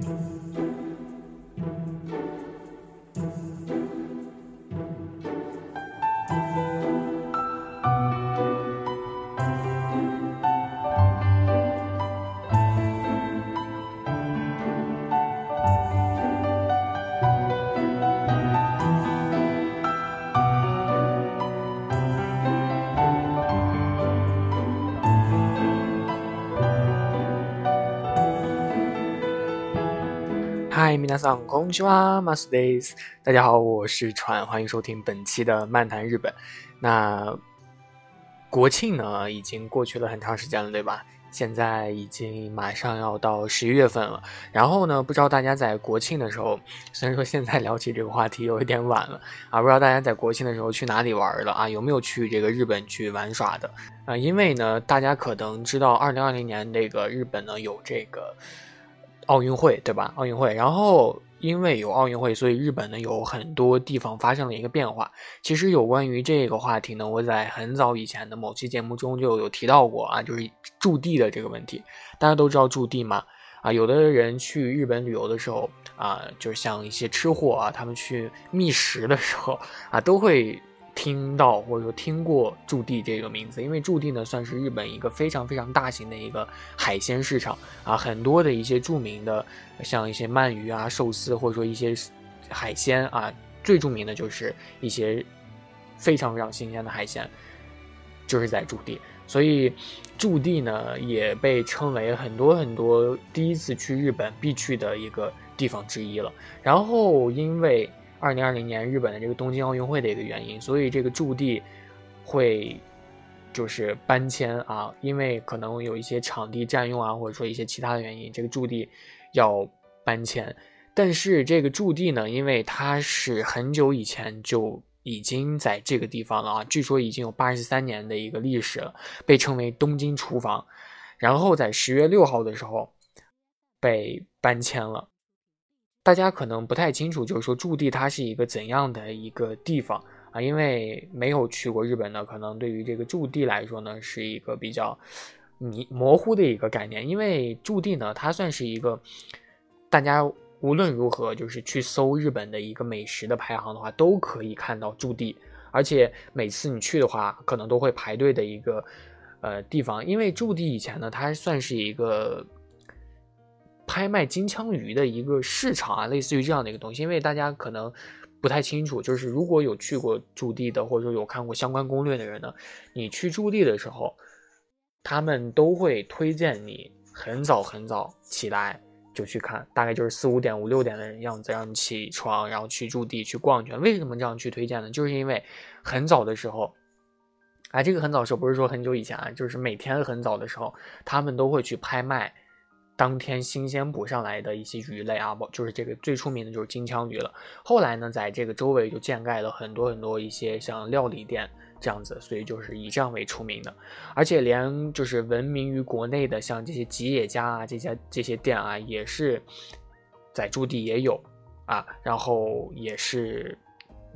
Música 皆さんこんにちは、マスです。大家好，我是川，欢迎收听本期的漫谈日本。那国庆呢，已经过去了很长时间了，对吧？现在已经马上要到十一月份了。然后呢，不知道大家在国庆的时候，虽然说现在聊起这个话题有一点晚了啊，不知道大家在国庆的时候去哪里玩了啊？有没有去这个日本去玩耍的啊？因为呢，大家可能知道，二零二零年那个日本呢有这个。 奥运会对吧？奥运会，然后因为有奥运会，所以日本呢有很多地方发生了一个变化。其实有关于这个话题呢，我在很早以前的某期节目中就有提到过啊，就是驻地的这个问题。大家都知道驻地嘛，啊，有的人去日本旅游的时候啊，就是像一些吃货啊，他们去觅食的时候啊，都会。听到或者说听过驻地这个名字，因为驻地呢算是日本一个非常非常大型的一个海鲜市场啊，很多的一些著名的像一些鳗鱼啊、寿司或者说一些海鲜啊，最著名的就是一些非常非常新鲜的海鲜，就是在驻地，所以驻地呢也被称为很多很多第一次去日本必去的一个地方之一了。然后因为二零二零年日本的这个东京奥运会的一个原因，所以这个驻地会就是搬迁啊，因为可能有一些场地占用啊，或者说一些其他的原因，这个驻地要搬迁。但是这个驻地呢，因为它是很久以前就已经在这个地方了啊，据说已经有八十三年的一个历史了，被称为东京厨房。然后在十月六号的时候被搬迁了。大家可能不太清楚，就是说驻地它是一个怎样的一个地方啊？因为没有去过日本的，可能对于这个驻地来说呢，是一个比较迷模糊的一个概念。因为驻地呢，它算是一个大家无论如何就是去搜日本的一个美食的排行的话，都可以看到驻地，而且每次你去的话，可能都会排队的一个呃地方。因为驻地以前呢，它算是一个。拍卖金枪鱼的一个市场啊，类似于这样的一个东西，因为大家可能不太清楚，就是如果有去过驻地的，或者说有看过相关攻略的人呢，你去驻地的时候，他们都会推荐你很早很早起来就去看，大概就是四五点、五六点的样子，让你起床，然后去驻地去逛一圈。为什么这样去推荐呢？就是因为很早的时候，啊，这个很早的时候不是说很久以前啊，就是每天很早的时候，他们都会去拍卖。当天新鲜捕上来的一些鱼类啊，不就是这个最出名的就是金枪鱼了。后来呢，在这个周围就建盖了很多很多一些像料理店这样子，所以就是以这样为出名的。而且连就是闻名于国内的像这些吉野家啊，这家这些店啊，也是在驻地也有啊，然后也是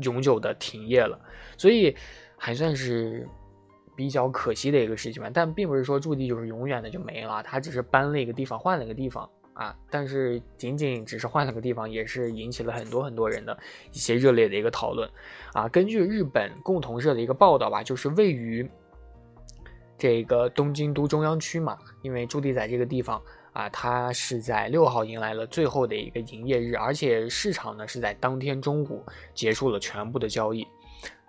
永久的停业了，所以还算是。比较可惜的一个事情吧，但并不是说驻地就是永远的就没了，它只是搬了一个地方，换了一个地方啊。但是仅仅只是换了个地方，也是引起了很多很多人的一些热烈的一个讨论啊。根据日本共同社的一个报道吧，就是位于这个东京都中央区嘛，因为驻地在这个地方啊，它是在六号迎来了最后的一个营业日，而且市场呢是在当天中午结束了全部的交易。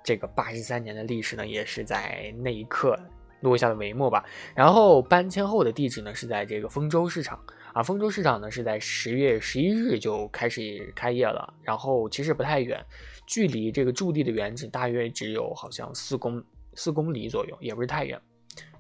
这个八十三年的历史呢，也是在那一刻落下了帷幕吧。然后搬迁后的地址呢，是在这个丰州市场啊。丰州市场呢，是在十月十一日就开始开业了。然后其实不太远，距离这个驻地的原址大约只有好像四公四公里左右，也不是太远。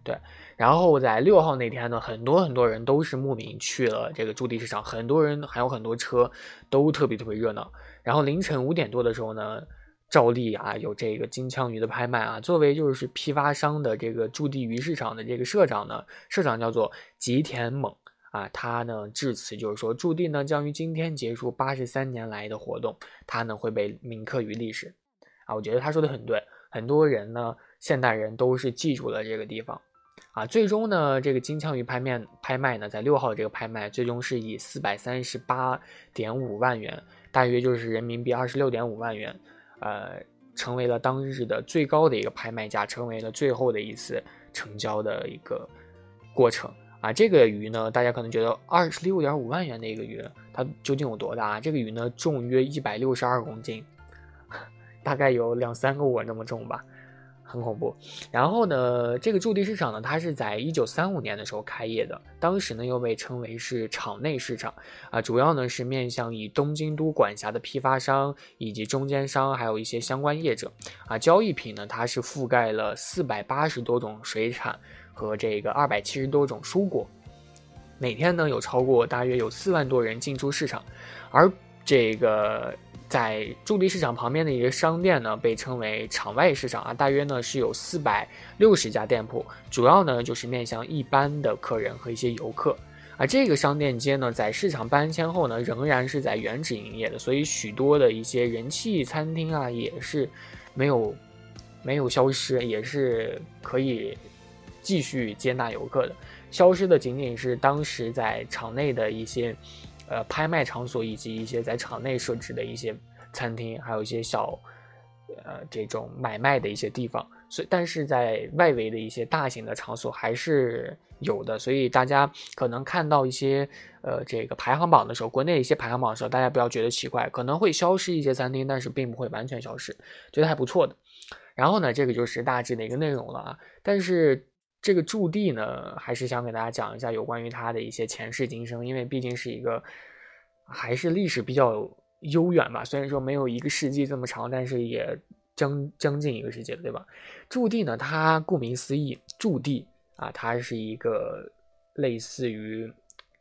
对。然后在六号那天呢，很多很多人都是慕名去了这个驻地市场，很多人还有很多车都特别特别热闹。然后凌晨五点多的时候呢。照例啊，有这个金枪鱼的拍卖啊。作为就是批发商的这个驻地鱼市场的这个社长呢，社长叫做吉田猛啊，他呢致辞就是说，驻地呢将于今天结束八十三年来的活动，他呢会被铭刻于历史啊。我觉得他说的很对，很多人呢，现代人都是记住了这个地方啊，最终呢，这个金枪鱼拍面拍卖呢，在六号这个拍卖，最终是以四百三十八点五万元，大约就是人民币二十六点五万元，呃，成为了当日的最高的一个拍卖价，成为了最后的一次成交的一个过程啊。这个鱼呢，大家可能觉得二十六点五万元的一个鱼，它究竟有多大？这个鱼呢，重约一百六十二公斤，大概有两三个我这么重吧。很恐怖，然后呢，这个驻地市场呢，它是在一九三五年的时候开业的，当时呢又被称为是场内市场。啊，主要呢是面向以东京都管辖的批发商以及中间商，还有一些相关业者。啊，交易品呢，它是覆盖了四百八十多种水产和这个二百七十多种蔬果，每天呢有超过大约有四万多人进出市场，而这个。在驻地市场旁边的一个商店呢，被称为场外市场啊，大约呢是有四百六十家店铺，主要呢就是面向一般的客人和一些游客。而这个商店街呢，在市场搬迁后呢，仍然是在原址营业的，所以许多的一些人气餐厅啊，也是没有没有消失，也是可以继续接纳游客的。消失的仅仅是当时在场内的一些。呃，拍卖场所以及一些在场内设置的一些餐厅，还有一些小，呃，这种买卖的一些地方。所以，但是在外围的一些大型的场所还是有的。所以大家可能看到一些呃这个排行榜的时候，国内一些排行榜的时候，大家不要觉得奇怪，可能会消失一些餐厅，但是并不会完全消失，觉得还不错的。然后呢，这个就是大致的一个内容了啊。但是这个驻地呢，还是想给大家讲一下有关于它的一些前世今生，因为毕竟是一个还是历史比较悠远吧。虽然说没有一个世纪这么长，但是也将将近一个世纪了，对吧？驻地呢，它顾名思义，驻地啊，它是一个类似于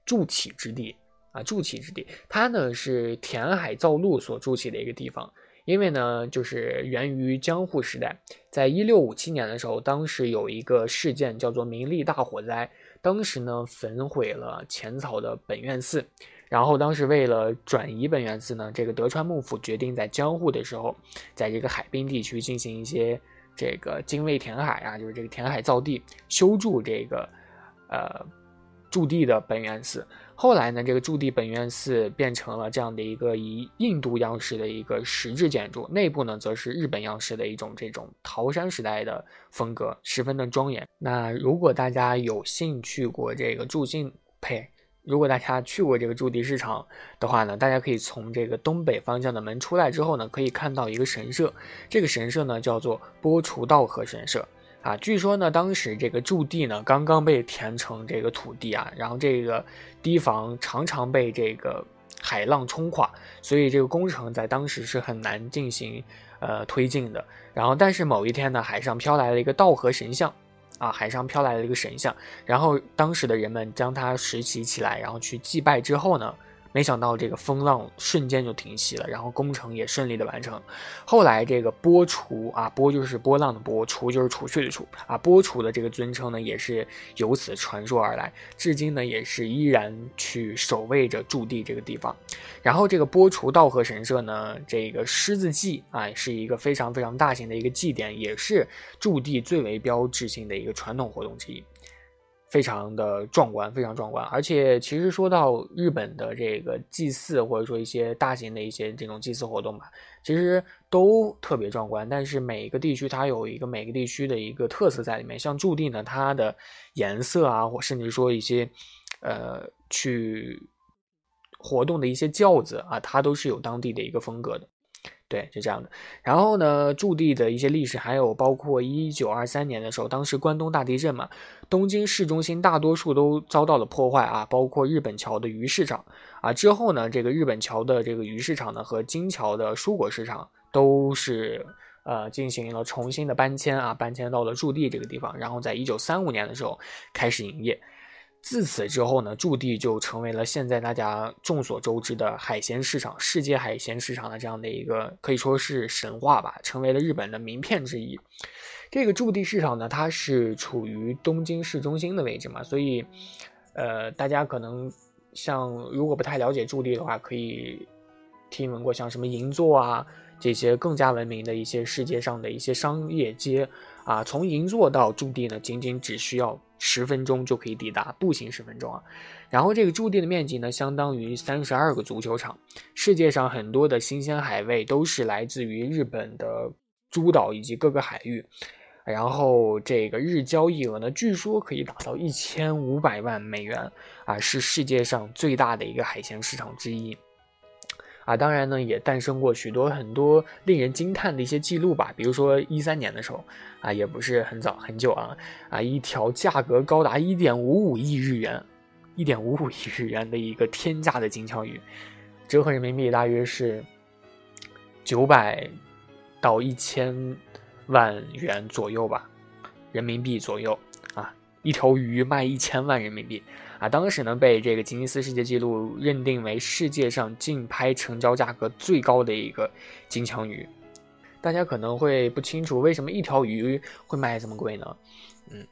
筑起之地啊，筑起之地，它呢是填海造陆所筑起的一个地方。因为呢，就是源于江户时代，在一六五七年的时候，当时有一个事件叫做明利大火灾，当时呢焚毁了浅草的本院寺，然后当时为了转移本院寺呢，这个德川幕府决定在江户的时候，在这个海滨地区进行一些这个精卫填海啊，就是这个填海造地，修筑这个呃驻地的本院寺。后来呢，这个驻地本院寺变成了这样的一个以印度样式的一个石质建筑，内部呢则是日本样式的一种这种桃山时代的风格，十分的庄严。那如果大家有幸去过这个驻信呸，如果大家去过这个驻地市场的话呢，大家可以从这个东北方向的门出来之后呢，可以看到一个神社，这个神社呢叫做波除道和神社。啊，据说呢，当时这个驻地呢刚刚被填成这个土地啊，然后这个堤防常常被这个海浪冲垮，所以这个工程在当时是很难进行呃推进的。然后，但是某一天呢，海上飘来了一个道和神像，啊，海上飘来了一个神像，然后当时的人们将它拾起起来，然后去祭拜之后呢。没想到这个风浪瞬间就停息了，然后工程也顺利的完成。后来这个波除啊，波就是波浪的波，除就是除去的除啊，波除的这个尊称呢，也是由此传说而来，至今呢也是依然去守卫着驻地这个地方。然后这个波除道和神社呢，这个狮子祭啊，是一个非常非常大型的一个祭典，也是驻地最为标志性的一个传统活动之一。非常的壮观，非常壮观。而且，其实说到日本的这个祭祀，或者说一些大型的一些这种祭祀活动吧，其实都特别壮观。但是每一个地区它有一个每个地区的一个特色在里面。像驻地呢，它的颜色啊，或甚至说一些呃去活动的一些轿子啊，它都是有当地的一个风格的。对，就这样的。然后呢，驻地的一些历史，还有包括一九二三年的时候，当时关东大地震嘛，东京市中心大多数都遭到了破坏啊，包括日本桥的鱼市场啊。之后呢，这个日本桥的这个鱼市场呢，和金桥的蔬果市场都是呃进行了重新的搬迁啊，搬迁到了驻地这个地方。然后在一九三五年的时候开始营业。自此之后呢，驻地就成为了现在大家众所周知的海鲜市场、世界海鲜市场的这样的一个可以说是神话吧，成为了日本的名片之一。这个驻地市场呢，它是处于东京市中心的位置嘛，所以，呃，大家可能像如果不太了解驻地的话，可以听闻过像什么银座啊这些更加闻名的一些世界上的一些商业街啊，从银座到驻地呢，仅仅只需要。十分钟就可以抵达，步行十分钟啊。然后这个驻地的面积呢，相当于三十二个足球场。世界上很多的新鲜海味都是来自于日本的诸岛以及各个海域。然后这个日交易额呢，据说可以达到一千五百万美元啊，是世界上最大的一个海鲜市场之一。啊，当然呢，也诞生过许多很多令人惊叹的一些记录吧。比如说一三年的时候，啊，也不是很早很久啊，啊，一条价格高达一点五五亿日元，一点五五亿日元的一个天价的金枪鱼，折合人民币大约是九百到一千万元左右吧，人民币左右啊，一条鱼卖一千万人民币。啊，当时呢被这个吉尼斯世界纪录认定为世界上竞拍成交价格最高的一个金枪鱼。大家可能会不清楚为什么一条鱼会卖这么贵呢？嗯，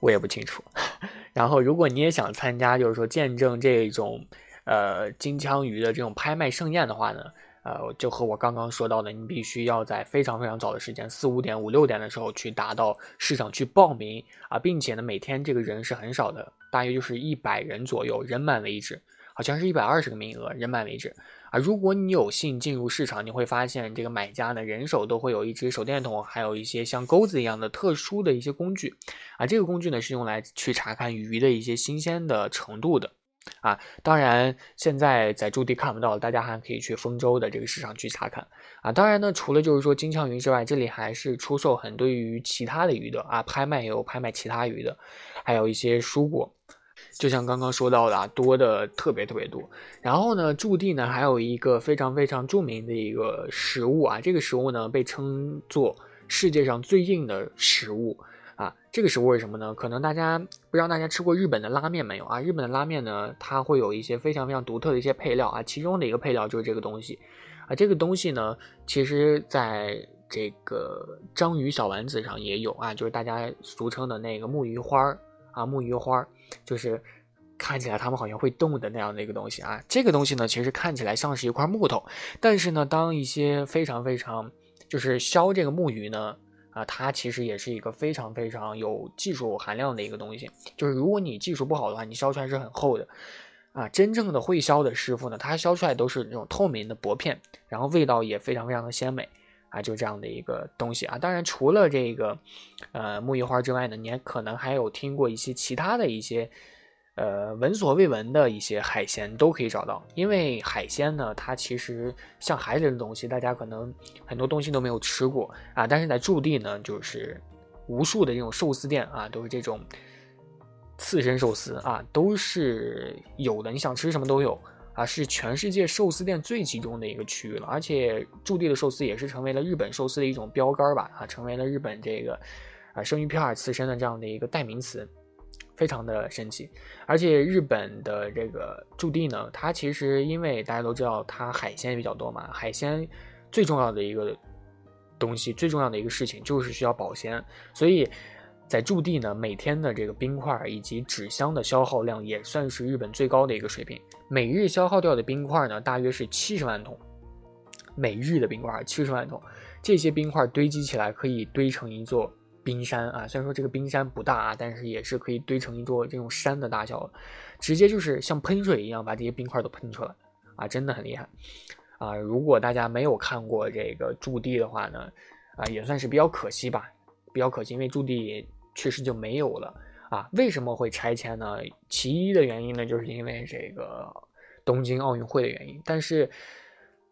我也不清楚。然后，如果你也想参加，就是说见证这种呃金枪鱼的这种拍卖盛宴的话呢？呃，就和我刚刚说到的，你必须要在非常非常早的时间，四五点、五六点的时候去达到市场去报名啊，并且呢，每天这个人是很少的，大约就是一百人左右，人满为止，好像是一百二十个名额，人满为止啊。如果你有幸进入市场，你会发现这个买家呢，人手都会有一只手电筒，还有一些像钩子一样的特殊的一些工具啊。这个工具呢，是用来去查看鱼的一些新鲜的程度的。啊，当然，现在在驻地看不到，大家还可以去丰州的这个市场去查看。啊，当然呢，除了就是说金枪鱼之外，这里还是出售很多于其他的鱼的啊，拍卖也有拍卖其他鱼的，还有一些蔬果，就像刚刚说到的，多的特别特别多。然后呢，驻地呢还有一个非常非常著名的一个食物啊，这个食物呢被称作世界上最硬的食物。啊，这个食物是什么呢？可能大家不知道，大家吃过日本的拉面没有啊？日本的拉面呢，它会有一些非常非常独特的一些配料啊，其中的一个配料就是这个东西啊。这个东西呢，其实在这个章鱼小丸子上也有啊，就是大家俗称的那个木鱼花儿啊，木鱼花儿，就是看起来它们好像会动的那样的一个东西啊。这个东西呢，其实看起来像是一块木头，但是呢，当一些非常非常就是削这个木鱼呢。啊，它其实也是一个非常非常有技术含量的一个东西。就是如果你技术不好的话，你削出来是很厚的。啊，真正的会削的师傅呢，他削出来都是那种透明的薄片，然后味道也非常非常的鲜美。啊，就这样的一个东西啊。当然，除了这个呃木鱼花之外呢，你还可能还有听过一些其他的一些。呃，闻所未闻的一些海鲜都可以找到，因为海鲜呢，它其实像海里的东西，大家可能很多东西都没有吃过啊。但是在驻地呢，就是无数的这种寿司店啊，都是这种刺身寿司啊，都是有的。你想吃什么都有啊，是全世界寿司店最集中的一个区域了。而且驻地的寿司也是成为了日本寿司的一种标杆吧啊，成为了日本这个啊生鱼片、刺身的这样的一个代名词。非常的神奇，而且日本的这个驻地呢，它其实因为大家都知道它海鲜比较多嘛，海鲜最重要的一个东西，最重要的一个事情就是需要保鲜，所以在驻地呢，每天的这个冰块以及纸箱的消耗量也算是日本最高的一个水平，每日消耗掉的冰块呢，大约是七十万桶，每日的冰块七十万桶，这些冰块堆积起来可以堆成一座。冰山啊，虽然说这个冰山不大啊，但是也是可以堆成一座这种山的大小，直接就是像喷水一样把这些冰块都喷出来啊，真的很厉害啊！如果大家没有看过这个驻地的话呢，啊，也算是比较可惜吧，比较可惜，因为驻地确实就没有了啊。为什么会拆迁呢？其一的原因呢，就是因为这个东京奥运会的原因，但是。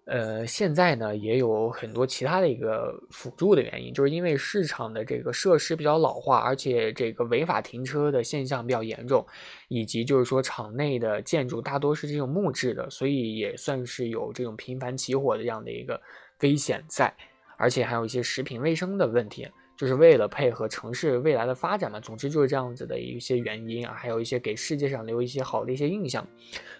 呃，现在呢也有很多其他的一个辅助的原因，就是因为市场的这个设施比较老化，而且这个违法停车的现象比较严重，以及就是说场内的建筑大多是这种木质的，所以也算是有这种频繁起火的这样的一个危险在，而且还有一些食品卫生的问题。就是为了配合城市未来的发展嘛，总之就是这样子的一些原因啊，还有一些给世界上留一些好的一些印象，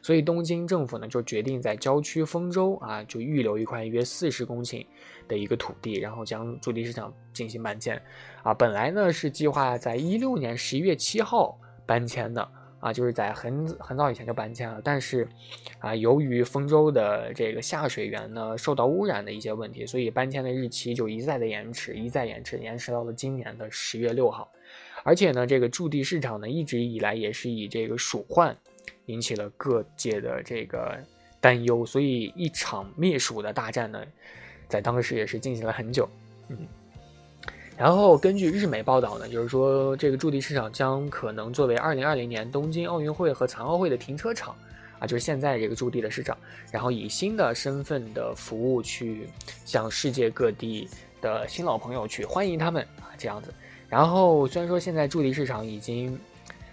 所以东京政府呢就决定在郊区丰州啊，就预留一块约四十公顷的一个土地，然后将驻地市场进行搬迁啊，本来呢是计划在一六年十一月七号搬迁的。啊，就是在很很早以前就搬迁了，但是，啊，由于丰州的这个下水源呢受到污染的一些问题，所以搬迁的日期就一再的延迟，一再延迟，延迟到了今年的十月六号。而且呢，这个驻地市场呢，一直以来也是以这个鼠患引起了各界的这个担忧，所以一场灭鼠的大战呢，在当时也是进行了很久。嗯，然后根据日媒报道呢，就是说这个驻地市场将可能作为2020年东京奥运会和残奥会的停车场啊，就是现在这个驻地的市场，然后以新的身份的服务去向世界各地的新老朋友去欢迎他们啊，这样子。然后虽然说现在驻地市场已经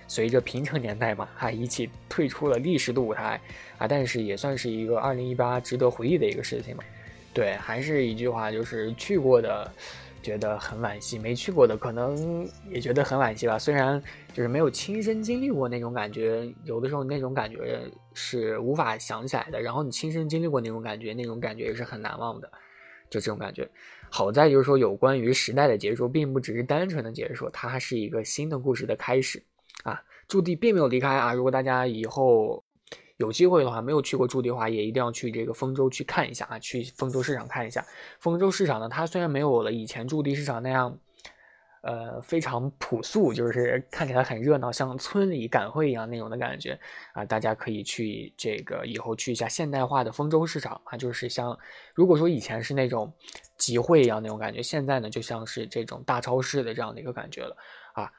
随着平成年代嘛，哈一起退出了历史的舞台啊，但是也算是一个二零一八值得回忆的一个事情嘛。对，还是一句话，就是去过的觉得很惋惜，没去过的可能也觉得很惋惜吧。虽然就是没有亲身经历过那种感觉，有的时候那种感觉是无法想起来的。然后你亲身经历过那种感觉，那种感觉也是很难忘的。就这种感觉，好在就是说，有关于时代的结束，并不只是单纯的结束，它是一个新的故事的开始啊！驻地并没有离开啊！如果大家以后有机会的话，没有去过驻地的话，也一定要去这个丰州去看一下啊！去丰州市场看一下。丰州市场呢，它虽然没有了以前驻地市场那样。呃，非常朴素，就是看起来很热闹，像村里赶会一样那种的感觉啊！大家可以去这个以后去一下现代化的丰州市场啊，就是像如果说以前是那种集会一样那种感觉，现在呢就像是这种大超市的这样的一个感觉了啊！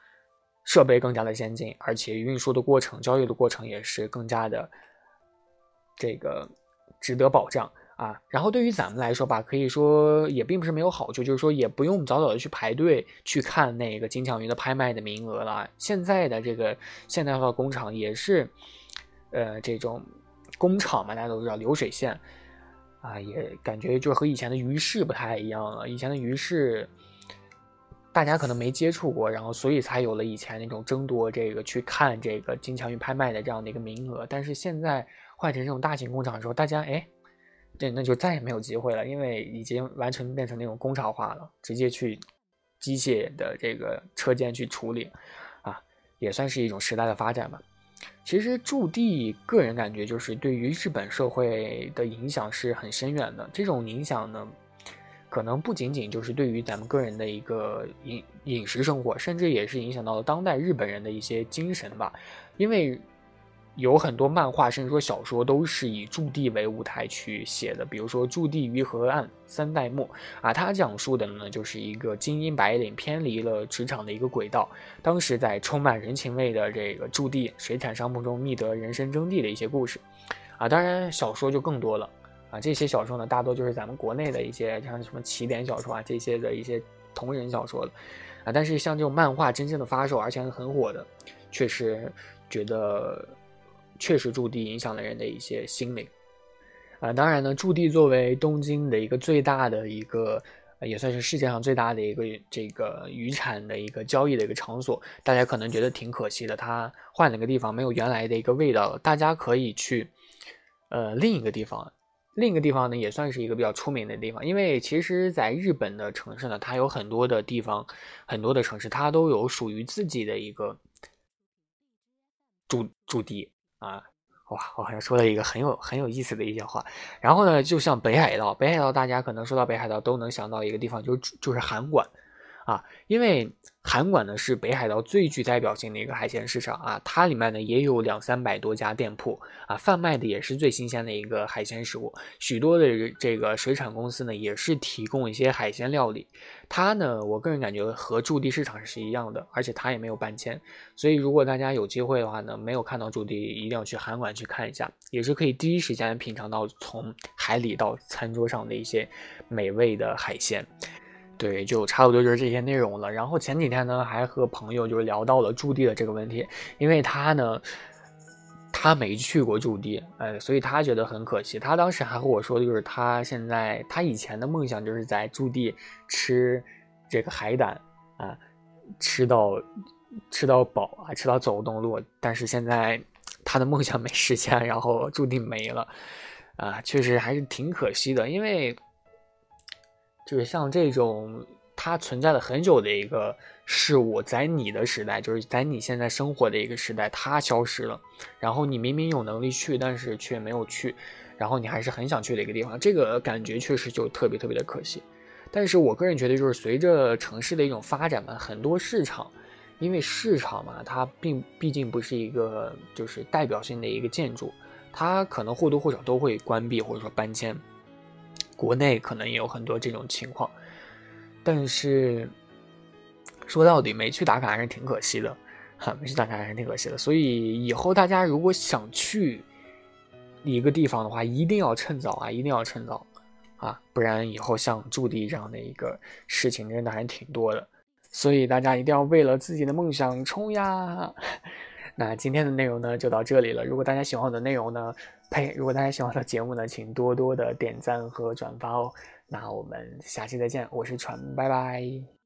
设备更加的先进，而且运输的过程、交易的过程也是更加的这个值得保障。啊，然后对于咱们来说吧，可以说也并不是没有好处，就是说也不用早早的去排队去看那个金枪鱼的拍卖的名额了。现在的这个现代化工厂也是，呃，这种工厂嘛，大家都知道流水线啊，也感觉就和以前的鱼市不太一样了。以前的鱼市大家可能没接触过，然后所以才有了以前那种争夺这个去看这个金枪鱼拍卖的这样的一个名额。但是现在换成这种大型工厂的时候，大家哎。对，那就再也没有机会了，因为已经完全变成那种工厂化了，直接去机械的这个车间去处理，啊，也算是一种时代的发展吧。其实驻地，个人感觉就是对于日本社会的影响是很深远的。这种影响呢，可能不仅仅就是对于咱们个人的一个饮饮食生活，甚至也是影响到了当代日本人的一些精神吧，因为。有很多漫画，甚至说小说，都是以驻地为舞台去写的。比如说《驻地于河岸三代目》啊，它讲述的呢，就是一个精英白领偏离了职场的一个轨道，当时在充满人情味的这个驻地水产商铺中觅得人生真谛的一些故事啊。当然，小说就更多了啊。这些小说呢，大多就是咱们国内的一些像什么起点小说啊这些的一些同人小说了啊。但是像这种漫画真正的发售，而且很火的，确实觉得。确实驻地影响了人的一些心灵，啊，当然呢，驻地作为东京的一个最大的一个，也算是世界上最大的一个这个渔产的一个交易的一个场所，大家可能觉得挺可惜的，它换了个地方，没有原来的一个味道了。大家可以去，呃，另一个地方，另一个地方呢，也算是一个比较出名的地方，因为其实，在日本的城市呢，它有很多的地方，很多的城市，它都有属于自己的一个驻驻地。啊，哇，我好像说了一个很有很有意思的一些话。然后呢，就像北海道，北海道大家可能说到北海道都能想到一个地方，就就是函馆。啊，因为韩馆呢是北海道最具代表性的一个海鲜市场啊，它里面呢也有两三百多家店铺啊，贩卖的也是最新鲜的一个海鲜食物，许多的这个水产公司呢也是提供一些海鲜料理。它呢，我个人感觉和驻地市场是一样的，而且它也没有搬迁，所以如果大家有机会的话呢，没有看到驻地，一定要去韩馆去看一下，也是可以第一时间品尝到从海里到餐桌上的一些美味的海鲜。对，就差不多就是这些内容了。然后前几天呢，还和朋友就是聊到了驻地的这个问题，因为他呢，他没去过驻地，哎，所以他觉得很可惜。他当时还和我说，就是他现在他以前的梦想就是在驻地吃这个海胆啊，吃到吃到饱啊，吃到走不动路。但是现在他的梦想没实现，然后驻地没了，啊，确实还是挺可惜的，因为。就是像这种它存在了很久的一个事物，在你的时代，就是在你现在生活的一个时代，它消失了。然后你明明有能力去，但是却没有去，然后你还是很想去的一个地方，这个感觉确实就特别特别的可惜。但是我个人觉得，就是随着城市的一种发展嘛，很多市场因为市场嘛，它并毕竟不是一个就是代表性的一个建筑，它可能或多或少都会关闭或者说搬迁。国内可能也有很多这种情况，但是说到底，没去打卡还是挺可惜的，哈，没去打卡还是挺可惜的。所以以后大家如果想去一个地方的话，一定要趁早啊，一定要趁早啊，不然以后像驻地这样的一个事情真的还挺多的。所以大家一定要为了自己的梦想冲呀！那今天的内容呢就到这里了。如果大家喜欢我的内容呢，呸！如果大家喜欢的节目呢，请多多的点赞和转发哦。那我们下期再见，我是船，拜拜。